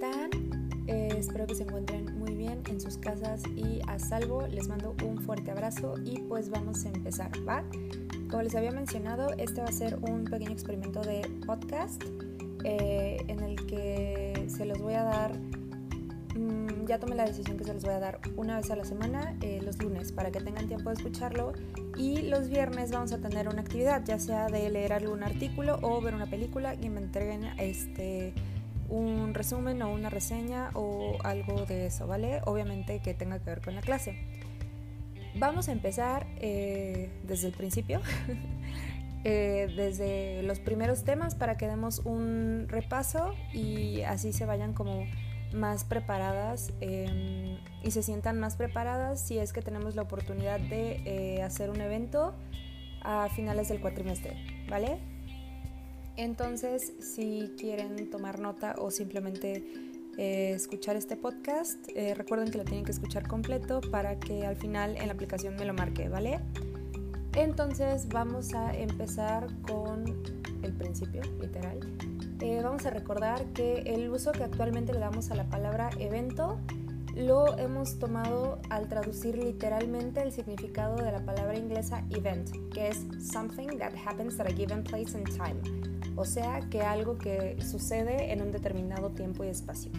están? Eh, espero que se encuentren muy bien en sus casas y a salvo. Les mando un fuerte abrazo y pues vamos a empezar, ¿va? Como les había mencionado, este va a ser un pequeño experimento de podcast eh, en el que se los voy a dar, mm, ya tomé la decisión que se los voy a dar una vez a la semana, eh, los lunes, para que tengan tiempo de escucharlo. Y los viernes vamos a tener una actividad, ya sea de leer algún artículo o ver una película y me entreguen este un resumen o una reseña o algo de eso, ¿vale? Obviamente que tenga que ver con la clase. Vamos a empezar eh, desde el principio, eh, desde los primeros temas para que demos un repaso y así se vayan como más preparadas em, y se sientan más preparadas si es que tenemos la oportunidad de eh, hacer un evento a finales del cuatrimestre, ¿vale? Entonces, si quieren tomar nota o simplemente eh, escuchar este podcast, eh, recuerden que lo tienen que escuchar completo para que al final en la aplicación me lo marque, ¿vale? Entonces vamos a empezar con el principio, literal. Eh, vamos a recordar que el uso que actualmente le damos a la palabra evento lo hemos tomado al traducir literalmente el significado de la palabra inglesa event, que es something that happens at a given place and time o sea que algo que sucede en un determinado tiempo y espacio.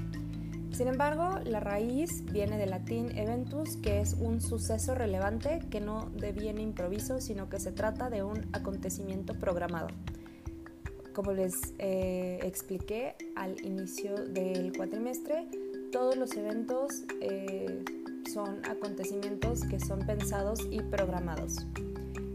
Sin embargo, la raíz viene del latín eventus, que es un suceso relevante que no deviene improviso, sino que se trata de un acontecimiento programado. Como les eh, expliqué al inicio del cuatrimestre, todos los eventos eh, son acontecimientos que son pensados y programados.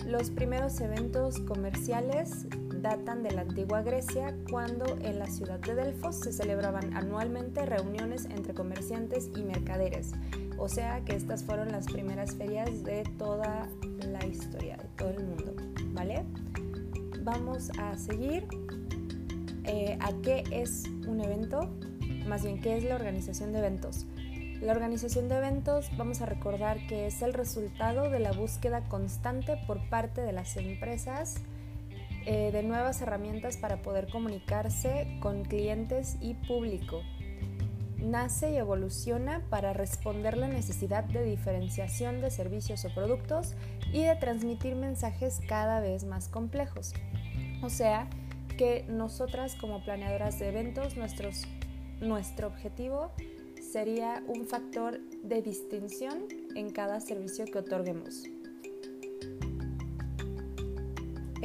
Los primeros eventos comerciales datan de la antigua Grecia, cuando en la ciudad de Delfos se celebraban anualmente reuniones entre comerciantes y mercaderes. O sea que estas fueron las primeras ferias de toda la historia, de todo el mundo. ¿Vale? Vamos a seguir. Eh, ¿A qué es un evento? Más bien, ¿qué es la organización de eventos? La organización de eventos vamos a recordar que es el resultado de la búsqueda constante por parte de las empresas eh, de nuevas herramientas para poder comunicarse con clientes y público. Nace y evoluciona para responder la necesidad de diferenciación de servicios o productos y de transmitir mensajes cada vez más complejos. O sea, que nosotras como planeadoras de eventos, nuestro objetivo sería un factor de distinción en cada servicio que otorguemos.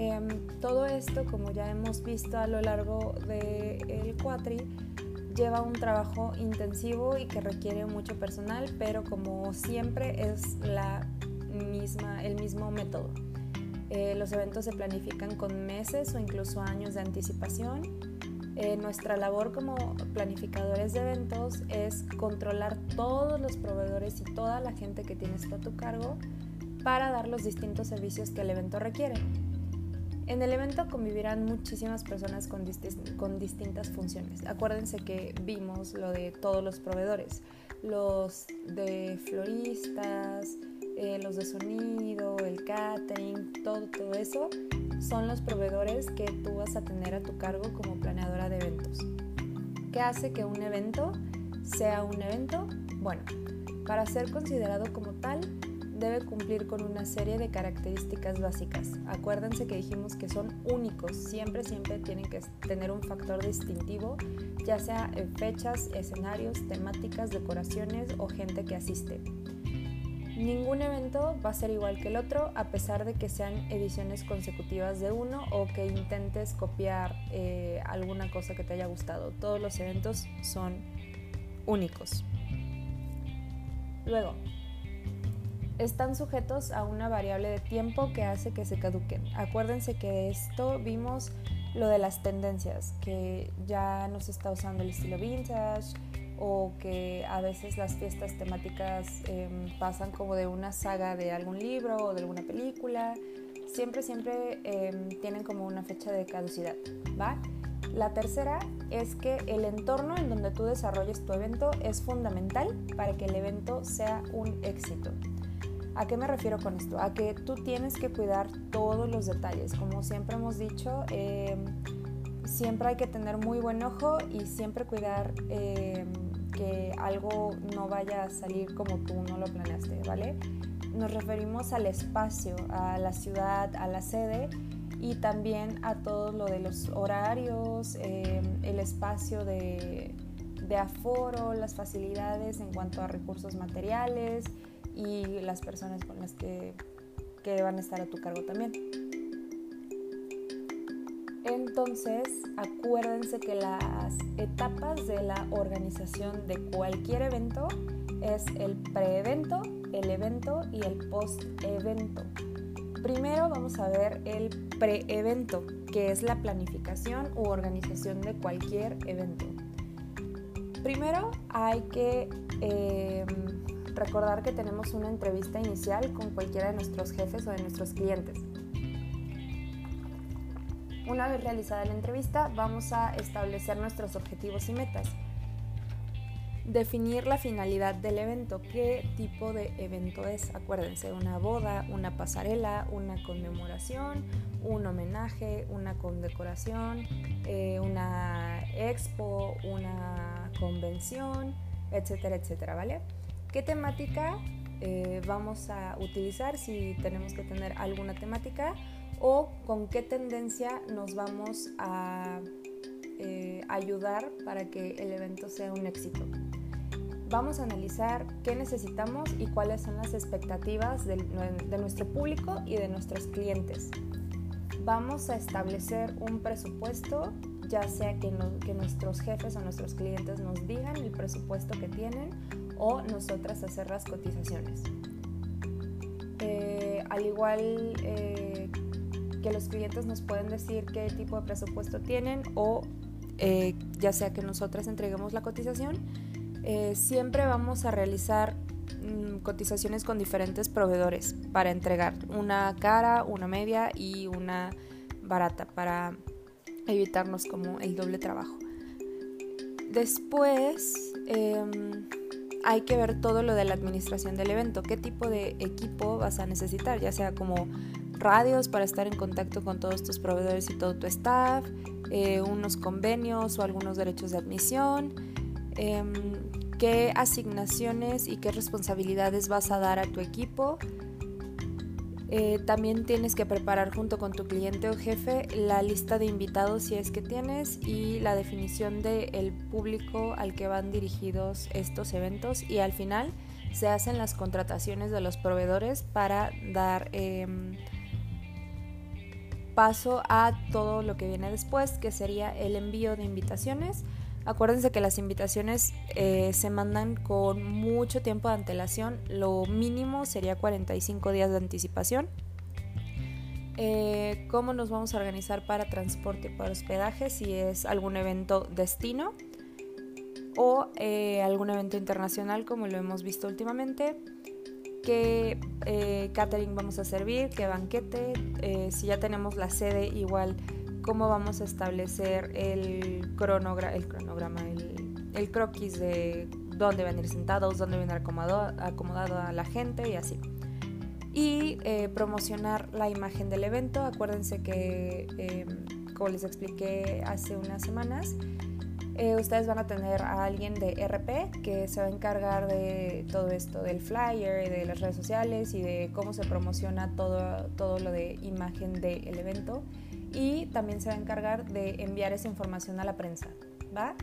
Em, todo esto, como ya hemos visto a lo largo del el cuatri, lleva un trabajo intensivo y que requiere mucho personal, pero como siempre es la misma, el mismo método. Eh, los eventos se planifican con meses o incluso años de anticipación. Eh, nuestra labor como planificadores de eventos es controlar todos los proveedores y toda la gente que tienes a tu cargo para dar los distintos servicios que el evento requiere. En el evento convivirán muchísimas personas con, distintas funciones. Acuérdense que vimos lo de todos los proveedores, los de floristas, eh, los de sonido, el catering, todo, todo eso son los proveedores que tú vas a tener a tu cargo como planeadora de eventos. ¿Qué hace que un evento sea un evento? Bueno, para ser considerado como tal, debe cumplir con una serie de características básicas. Acuérdense que dijimos que son únicos, siempre, siempre tienen que tener un factor distintivo, ya sea en fechas, escenarios, temáticas, decoraciones o gente que asiste. Ningún evento va a ser igual que el otro a pesar de que sean ediciones consecutivas de uno o que intentes copiar eh, alguna cosa que te haya gustado. Todos los eventos son únicos. Luego, están sujetos a una variable de tiempo que hace que se caduquen. Acuérdense que esto vimos lo de las tendencias, que ya no se está usando el estilo vintage o que a veces las fiestas temáticas em, pasan como de una saga de algún libro o de alguna película. Siempre, siempre em, tienen como una fecha de caducidad, ¿va? La tercera es que el entorno en donde tú desarrolles tu evento es fundamental para que el evento sea un éxito. ¿A qué me refiero con esto? A que tú tienes que cuidar todos los detalles. Como siempre hemos dicho, em, siempre hay que tener muy buen ojo y siempre cuidar eh, que algo no vaya a salir como tú no lo planeaste, ¿vale? Nos referimos al espacio, a la ciudad, a la sede y también a todo lo de los horarios, eh, el espacio de, de aforo, las facilidades en cuanto a recursos materiales y las personas con las que, que van a estar a tu cargo también. Entonces, acuérdense que las etapas de la organización de cualquier evento es el pre-evento, el evento y el post-evento. Primero vamos a ver el pre-evento, que es la planificación u organización de cualquier evento. Primero hay que em, recordar que tenemos una entrevista inicial con cualquiera de nuestros jefes o de nuestros clientes. Una vez realizada la entrevista, vamos a establecer nuestros objetivos y metas. Definir la finalidad del evento, qué tipo de evento es. Acuérdense, una boda, una pasarela, una conmemoración, un homenaje, una condecoración, eh, una expo, una convención, etcétera, etcétera, ¿vale? ¿Qué temática eh, vamos a utilizar si tenemos que tener alguna temática? o con qué tendencia nos vamos a eh, ayudar para que el evento sea un éxito. Vamos a analizar qué necesitamos y cuáles son las expectativas de, nuestro público y de nuestros clientes. Vamos a establecer un presupuesto, ya sea que, que nuestros jefes o nuestros clientes nos digan el presupuesto que tienen o nosotras hacer las cotizaciones. Eh, al igual eh, que los clientes nos pueden decir qué tipo de presupuesto tienen o eh, ya sea que nosotras entreguemos la cotización, siempre vamos a realizar mm, cotizaciones con diferentes proveedores para entregar una cara, una media y una barata para evitarnos como el doble trabajo. Después em, hay que ver todo lo de la administración del evento, qué tipo de equipo vas a necesitar, ya sea como radios para estar en contacto con todos tus proveedores y todo tu staff, eh, unos convenios o algunos derechos de admisión, em, qué asignaciones y qué responsabilidades vas a dar a tu equipo. Eh, también tienes que preparar junto con tu cliente o jefe la lista de invitados si es que tienes y la definición del público al que van dirigidos estos eventos y al final se hacen las contrataciones de los proveedores para dar em, paso a todo lo que viene después, que sería el envío de invitaciones. Acuérdense que las invitaciones eh, se mandan con mucho tiempo de antelación, lo mínimo sería 45 días de anticipación. Eh, ¿Cómo nos vamos a organizar para transporte para hospedaje si es algún evento destino o eh, algún evento internacional como lo hemos visto últimamente? qué catering vamos a servir, qué banquete, si ya tenemos la sede igual, cómo vamos a establecer el, cronograma, el, cronograma, el, croquis de dónde van a ir sentados, dónde van a ir acomodado, acomodado a la gente y así. Y eh, promocionar la imagen del evento. Acuérdense que, como les expliqué hace unas semanas, eh, ustedes van a tener a alguien de RP que se va a encargar de todo esto, del flyer, de las redes sociales y de cómo se promociona todo, todo lo de imagen del evento. Y también se va a encargar de enviar esa información a la prensa, ¿va?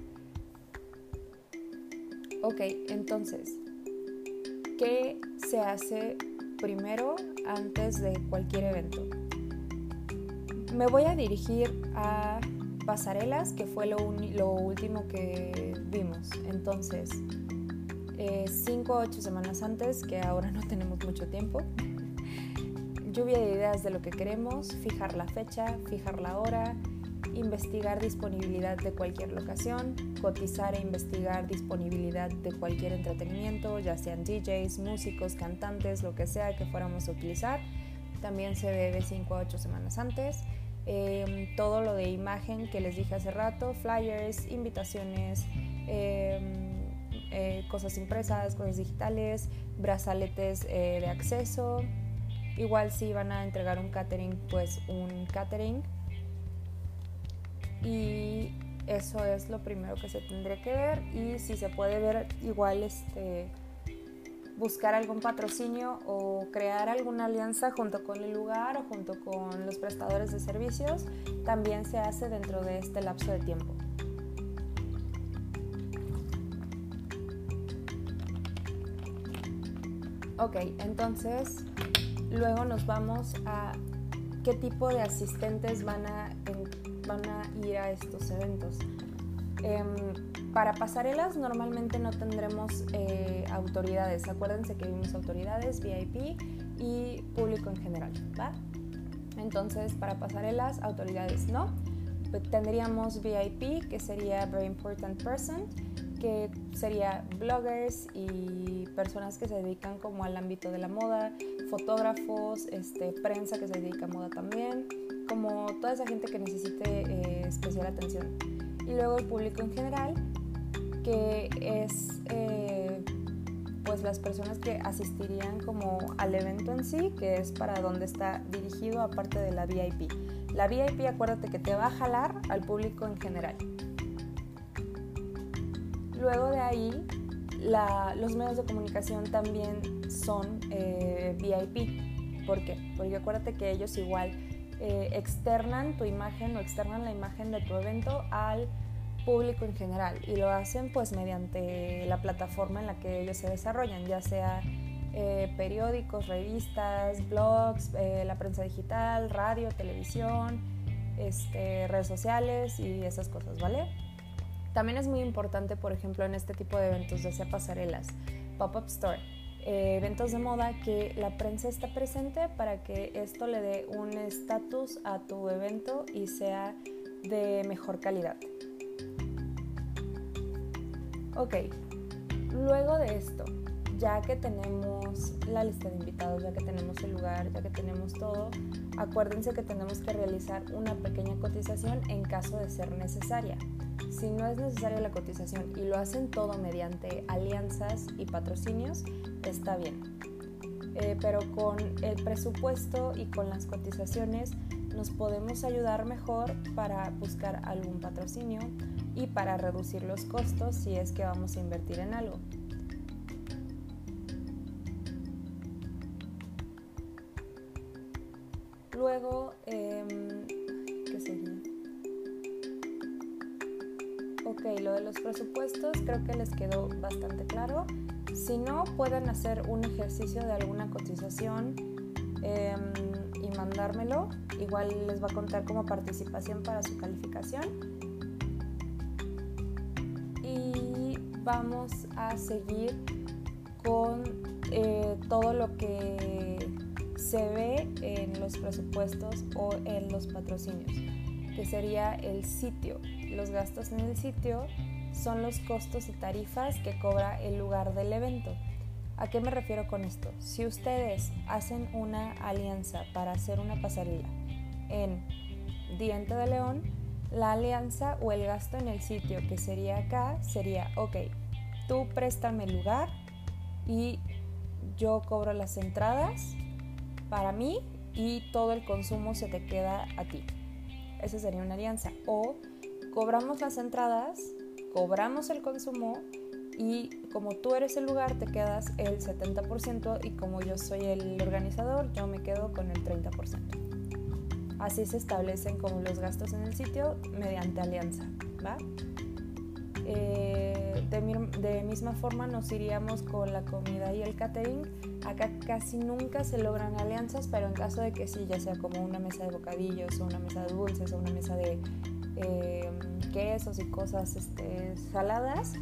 Ok, entonces, ¿qué se hace primero antes de cualquier evento? Me voy a dirigir a pasarelas, que fue lo, último que vimos. Entonces, eh, cinco o ocho semanas antes, que ahora no tenemos mucho tiempo, lluvia de ideas de lo que queremos, fijar la fecha, fijar la hora, investigar disponibilidad de cualquier locación, cotizar e investigar disponibilidad de cualquier entretenimiento, ya sean DJs, músicos, cantantes, lo que sea que fuéramos a utilizar. También se debe 5 a 8 semanas antes. Em, todo lo de imagen que les dije hace rato, flyers, invitaciones, em, eh, cosas impresas, cosas digitales, brazaletes eh, de acceso. Igual si van a entregar un catering, pues un catering. y eso es lo primero que se tendría que ver y si se puede ver igual este buscar algún patrocinio o crear alguna alianza junto con el lugar o junto con los prestadores de servicios también se hace dentro de este lapso de tiempo. Ok, entonces luego nos vamos a qué tipo de asistentes van a, van a ir a estos eventos. Em, para pasarelas normalmente no tendremos eh, autoridades. Acuérdense que vimos autoridades, VIP y público en general, ¿va? Entonces, para pasarelas, autoridades no. Tendríamos VIP, que sería Very Important Person, que sería bloggers y personas que se dedican como al ámbito de la moda, fotógrafos, este, prensa que se dedica a moda también, como toda esa gente que necesite eh, especial atención. Y luego el público en general, que es eh, pues las personas que asistirían como al evento en sí, que es para donde está dirigido aparte de la VIP. La VIP, acuérdate que te va a jalar al público en general. Luego de ahí, los medios de comunicación también son eh, VIP. ¿Por qué? Porque acuérdate que ellos igual eh, externan tu imagen o externan la imagen de tu evento al público en general y lo hacen pues mediante la plataforma en la que ellos se desarrollan, ya sea eh, periódicos, revistas, blogs, la prensa digital, radio, televisión, este, redes sociales y esas cosas, ¿vale? También es muy importante, por ejemplo, en este tipo de eventos, ya sea pasarelas, pop-up store, eh, eventos de moda, que la prensa está presente para que esto le dé un estatus a tu evento y sea de mejor calidad. Ok, luego de esto, ya que tenemos la lista de invitados, ya que tenemos el lugar, ya que tenemos todo, acuérdense que tenemos que realizar una pequeña cotización en caso de ser necesaria. Si no es necesaria la cotización y lo hacen todo mediante alianzas y patrocinios, está bien. Eh, pero con el presupuesto y con las cotizaciones nos podemos ayudar mejor para buscar algún patrocinio y para reducir los costos si es que vamos a invertir en algo. Creo que les quedó bastante claro. Si no, pueden hacer un ejercicio de alguna cotización em, y mandármelo. Igual les va a contar como participación para su calificación. Y vamos a seguir con eh, todo lo que se ve en los presupuestos o en los patrocinios, que sería el sitio. Los gastos en el sitio son los costos y tarifas que cobra el lugar del evento. ¿A qué me refiero con esto? Si ustedes hacen una alianza para hacer una pasarela en Diente de León, la alianza o el gasto en el sitio que sería acá sería, ok, tú préstame el lugar y yo cobro las entradas para mí y todo el consumo se te queda a ti. Esa sería una alianza. O cobramos las entradas, cobramos el consumo y como tú eres el lugar te quedas el 70% y como yo soy el organizador yo me quedo con el 30%. Así se establecen como los gastos en el sitio mediante alianza, ¿va? Eh, de, misma forma nos iríamos con la comida y el catering. Acá casi nunca se logran alianzas, pero en caso de que sí, ya sea como una mesa de bocadillos o una mesa de dulces o una mesa de eh, quesos y cosas este, saladas,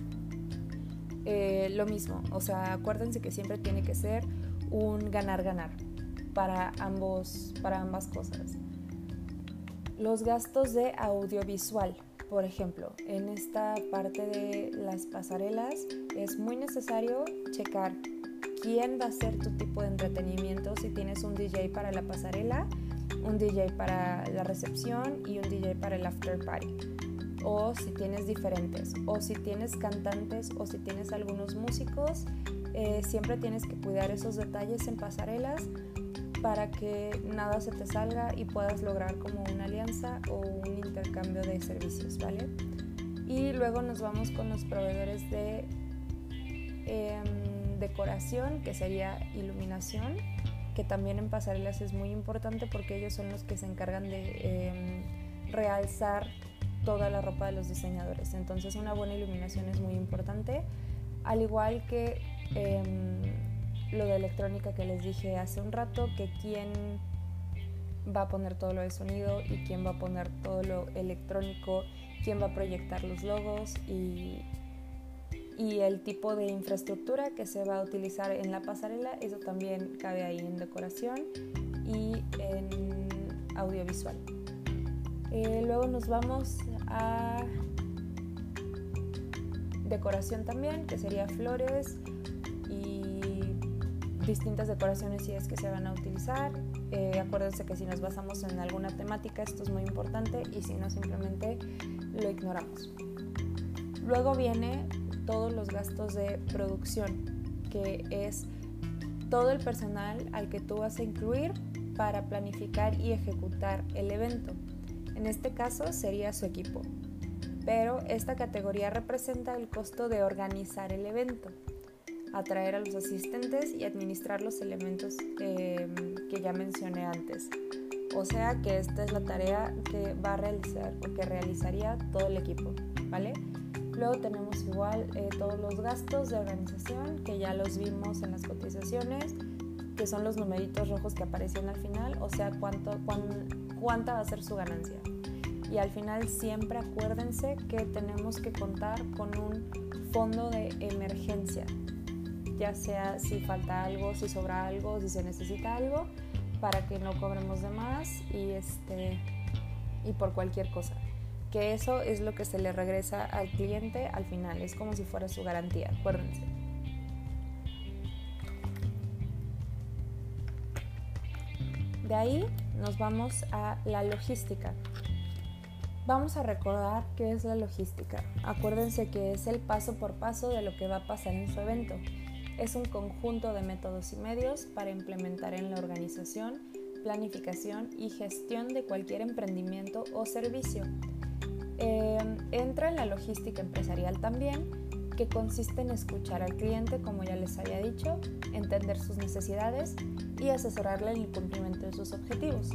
eh, lo mismo. O sea, acuérdense que siempre tiene que ser un ganar-ganar para, ambos, para ambas cosas. Los gastos de audiovisual. Por ejemplo, en esta parte de las pasarelas es muy necesario checar quién va a ser tu tipo de entretenimiento, si tienes un DJ para la pasarela, un DJ para la recepción y un DJ para el after party. O si tienes diferentes, o si tienes cantantes, o si tienes algunos músicos, eh, siempre tienes que cuidar esos detalles en pasarelas para que nada se te salga y puedas lograr como una alianza o un intercambio de servicios, ¿vale? Y luego nos vamos con los proveedores de em, decoración, que sería iluminación, que también en pasarelas es muy importante porque ellos son los que se encargan de em, realzar toda la ropa de los diseñadores. Entonces una buena iluminación es muy importante, al igual que em, lo de electrónica que les dije hace un rato, que quién va a poner todo lo de sonido y quién va a poner todo lo electrónico, quién va a proyectar los logos y, y el tipo de infraestructura que se va a utilizar en la pasarela, eso también cabe ahí en decoración y en audiovisual. Eh, luego nos vamos a decoración también, que sería flores y distintas decoraciones si es que se van a utilizar. Eh, acuérdense que si nos basamos en alguna temática esto es muy importante y si no simplemente lo ignoramos. Luego viene todos los gastos de producción, que es todo el personal al que tú vas a incluir para planificar y ejecutar el evento. En este caso sería su equipo, pero esta categoría representa el costo de organizar el evento, atraer a los asistentes y administrar los elementos que ya mencioné antes. O sea que esta es la tarea que va a realizar o que realizaría todo el equipo, ¿vale? Luego tenemos igual eh, todos los gastos de organización que ya los vimos en las cotizaciones, que son los numeritos rojos que aparecían al final, o sea, cuánto, cuánta va a ser su ganancia. Y al final siempre acuérdense que tenemos que contar con un fondo de emergencia, ya sea si falta algo, si sobra algo, si se necesita algo, para que no cobremos de más y, este, y por cualquier cosa que eso es lo que se le regresa al cliente al final, es como si fuera su garantía, acuérdense. De ahí nos vamos a la logística. Vamos a recordar qué es la logística. Acuérdense que es el paso por paso de lo que va a pasar en su evento. Es un conjunto de métodos y medios para implementar en la organización, planificación y gestión de cualquier emprendimiento o servicio Em, entra en la logística empresarial también, que consiste en escuchar al cliente, como ya les había dicho, entender sus necesidades y asesorarle en el cumplimiento de sus objetivos.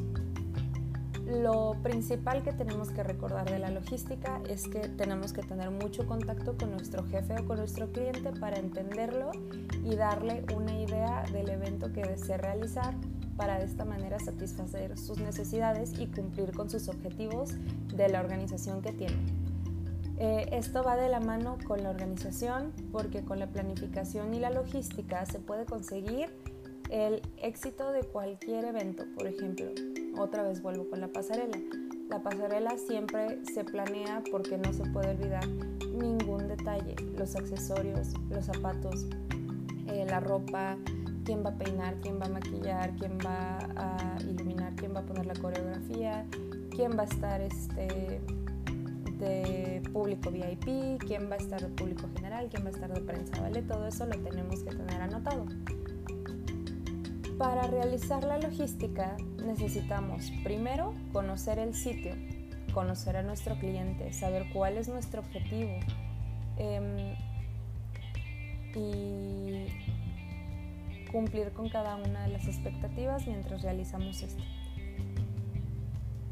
Lo principal que tenemos que recordar de la logística es que tenemos que tener mucho contacto con nuestro jefe o con nuestro cliente para entenderlo y darle una idea del evento que desea realizar para de esta manera satisfacer sus necesidades y cumplir con sus objetivos de la organización que tiene. Eh, esto va de la mano con la organización porque con la planificación y la logística se puede conseguir el éxito de cualquier evento. Por ejemplo, otra vez vuelvo con la pasarela. La pasarela siempre se planea porque no se puede olvidar ningún detalle, los accesorios, los zapatos, eh, la ropa, quién va a peinar, quién va a maquillar, quién va a iluminar, quién va a poner la coreografía, quién va a estar este, de público VIP, quién va a estar de público general, quién va a estar de prensa, ¿vale? Todo eso lo tenemos que tener anotado. Para realizar la logística necesitamos primero conocer el sitio, conocer a nuestro cliente, saber cuál es nuestro objetivo em, y cumplir con cada una de las expectativas mientras realizamos esto.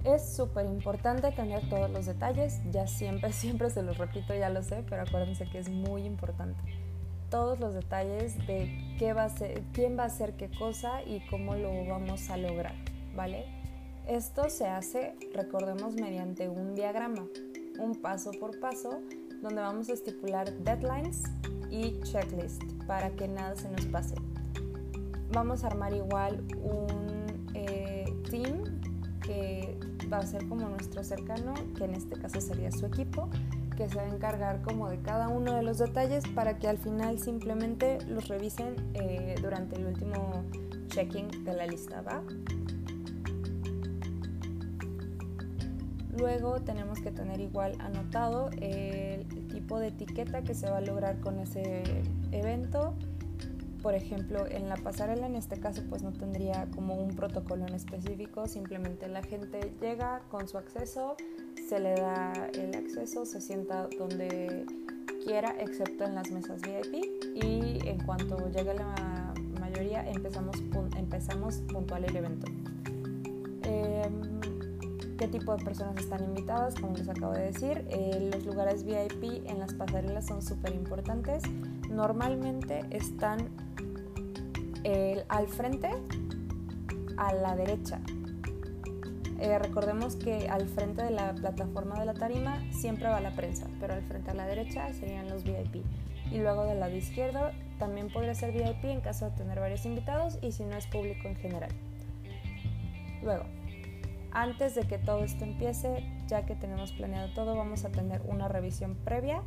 Es súper importante tener todos los detalles, ya siempre, siempre se los repito, ya lo sé, pero acuérdense que es muy importante. Todos los detalles de qué va a ser, quién va a hacer qué cosa y cómo lo vamos a lograr, ¿vale? Esto se hace, recordemos, mediante un diagrama, un paso por paso, donde vamos a estipular deadlines y checklist para que nada se nos pase vamos a armar igual un eh, team que va a ser como nuestro cercano, que en este caso sería su equipo, que se va a encargar como de cada uno de los detalles para que al final simplemente los revisen eh, durante el último checking de la lista, ¿va? Luego tenemos que tener igual anotado el tipo de etiqueta que se va a lograr con ese evento, por ejemplo, en la pasarela en este caso pues no tendría como un protocolo en específico, simplemente la gente llega con su acceso, se le da el acceso, se sienta donde quiera, excepto en las mesas VIP y en cuanto llegue la mayoría empezamos, empezamos puntual el evento. Em, ¿Qué tipo de personas están invitadas? Como les acabo de decir, eh, los lugares VIP en las pasarelas son súper importantes. Normalmente están al frente, a la derecha. Eh, recordemos que al frente de la plataforma de la tarima siempre va la prensa, pero al frente a la derecha serían los VIP. Y luego del lado izquierdo también podría ser VIP en caso de tener varios invitados y si no es público en general. Luego, antes de que todo esto empiece, ya que tenemos planeado todo, vamos a tener una revisión previa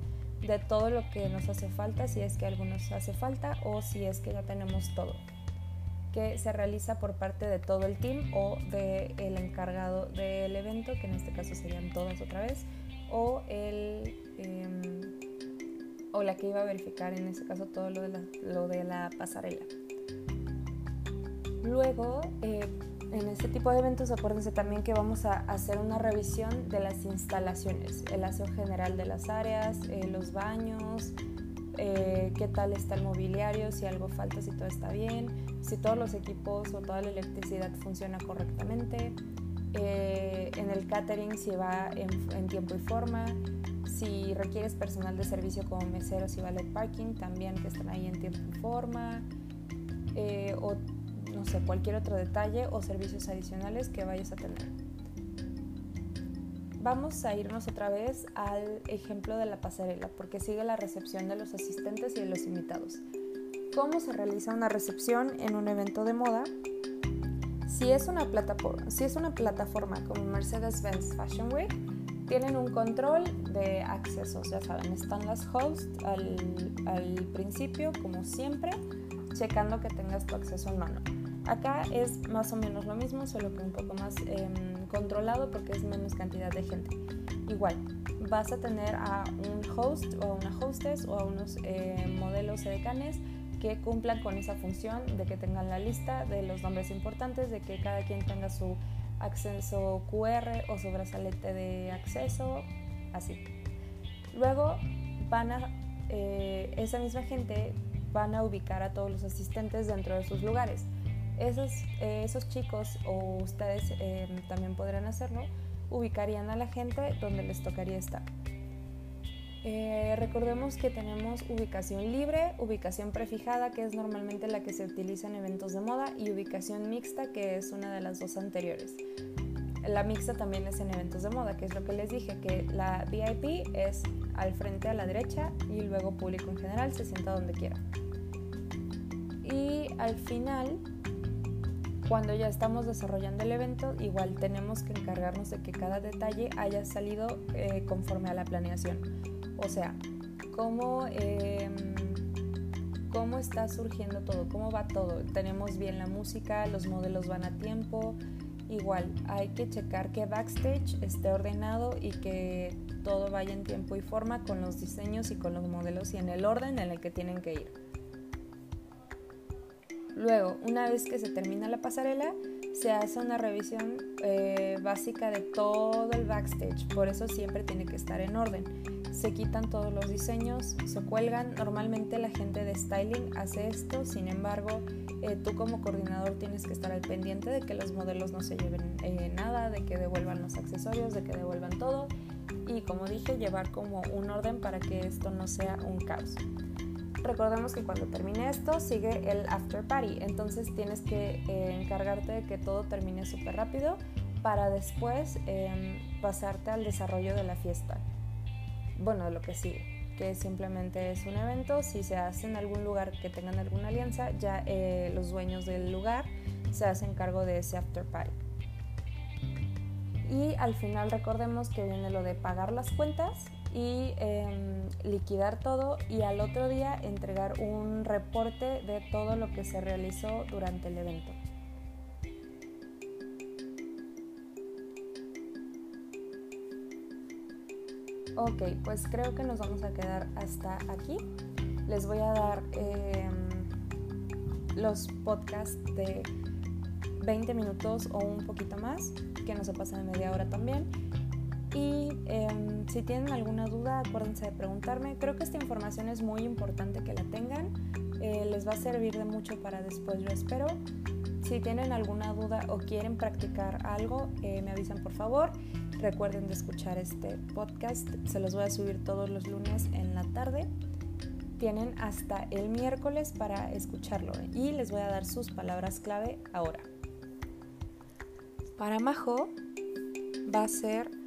de todo lo que nos hace falta, si es que algo nos hace falta o si es que ya tenemos todo, que se realiza por parte de todo el team o del el encargado del evento, que en este caso serían todas otra vez, o, el, em, o la que iba a verificar en este caso todo lo de la, lo de la pasarela. Luego, eh, en este tipo de eventos acuérdense también que vamos a hacer una revisión de las instalaciones, el aseo general de las áreas, eh, los baños, eh, qué tal está el mobiliario, si algo falta, si todo está bien, si todos los equipos o toda la electricidad funciona correctamente, eh, en el catering si va en, tiempo y forma, si requieres personal de servicio como meseros y valet parking, también que estén ahí en tiempo y forma, o no sé, cualquier otro detalle o servicios adicionales que vayas a tener. Vamos a irnos otra vez al ejemplo de la pasarela, porque sigue la recepción de los asistentes y de los invitados. ¿Cómo se realiza una recepción en un evento de moda? Si es una plataforma, si es una plataforma como Mercedes-Benz Fashion Week, tienen un control de accesos, ya saben, están las hosts al, al principio, como siempre, checando que tengas tu acceso en mano. Acá es más o menos lo mismo, solo que un poco más em, controlado porque es menos cantidad de gente. Igual, vas a tener a un host o a una hostess o a unos eh, modelos edecanes que cumplan con esa función de que tengan la lista de los nombres importantes, de que cada quien tenga su acceso QR o su brazalete de acceso, así. Luego van a, eh, esa misma gente van a ubicar a todos los asistentes dentro de sus lugares esos, eh, esos chicos o ustedes eh, también podrán hacerlo, ubicarían a la gente donde les tocaría estar. Eh, recordemos que tenemos ubicación libre, ubicación prefijada, que es normalmente la que se utiliza en eventos de moda, y ubicación mixta, que es una de las dos anteriores. La mixta también es en eventos de moda, que es lo que les dije, que la VIP es al frente a la derecha y luego público en general se sienta donde quiera. Y al final cuando ya estamos desarrollando el evento, igual tenemos que encargarnos de que cada detalle haya salido eh, conforme a la planeación. O sea, cómo, em, cómo está surgiendo todo, cómo va todo. Tenemos bien la música, los modelos van a tiempo. Igual, hay que checar que backstage esté ordenado y que todo vaya en tiempo y forma con los diseños y con los modelos y en el orden en el que tienen que ir. Luego, una vez que se termina la pasarela, se hace una revisión eh, básica de todo el backstage, por eso siempre tiene que estar en orden. Se quitan todos los diseños, se cuelgan. Normalmente la gente de styling hace esto, sin embargo, eh, tú como coordinador tienes que estar al pendiente de que los modelos no se lleven eh, nada, de que devuelvan los accesorios, de que devuelvan todo y como dije, llevar como un orden para que esto no sea un caos recordemos que cuando termine esto sigue el after party, entonces tienes que eh, encargarte de que todo termine súper rápido para después em, pasarte al desarrollo de la fiesta. Bueno, lo que sigue, que simplemente es un evento, si se hace en algún lugar que tengan alguna alianza, ya eh, los dueños del lugar se hacen cargo de ese after party. Y al final recordemos que viene lo de pagar las cuentas y em, liquidar todo y al otro día entregar un reporte de todo lo que se realizó durante el evento. Ok, pues creo que nos vamos a quedar hasta aquí. Les voy a dar em, los podcasts de 20 minutos o un poquito más, que no se pasen de media hora también. Y em, si tienen alguna duda, acuérdense de preguntarme. Creo que esta información es muy importante que la tengan. Eh, les va a servir de mucho para después, yo espero. Si tienen alguna duda o quieren practicar algo, eh, me avisan por favor. Recuerden de escuchar este podcast. Se los voy a subir todos los lunes en la tarde. Tienen hasta el miércoles para escucharlo y les voy a dar sus palabras clave ahora. Para Majo va a ser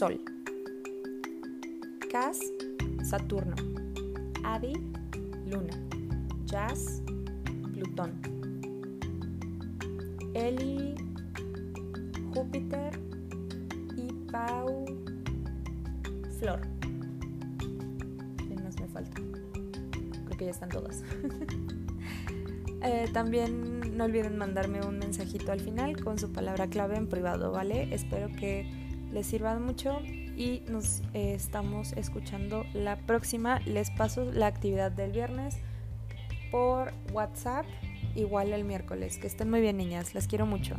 Sol. Cas, Saturno. Adi, Luna. Jazz, Plutón. Eli, Júpiter y Pau, Flor. ¿Quién más me falta? Creo que ya están todas. Eh, también no olviden mandarme un mensajito al final con su palabra clave en privado, ¿vale? Espero que les sirvan mucho y nos eh, estamos escuchando la próxima. Les paso la actividad del viernes por WhatsApp, igual el miércoles. Que estén muy bien, niñas. Las quiero mucho.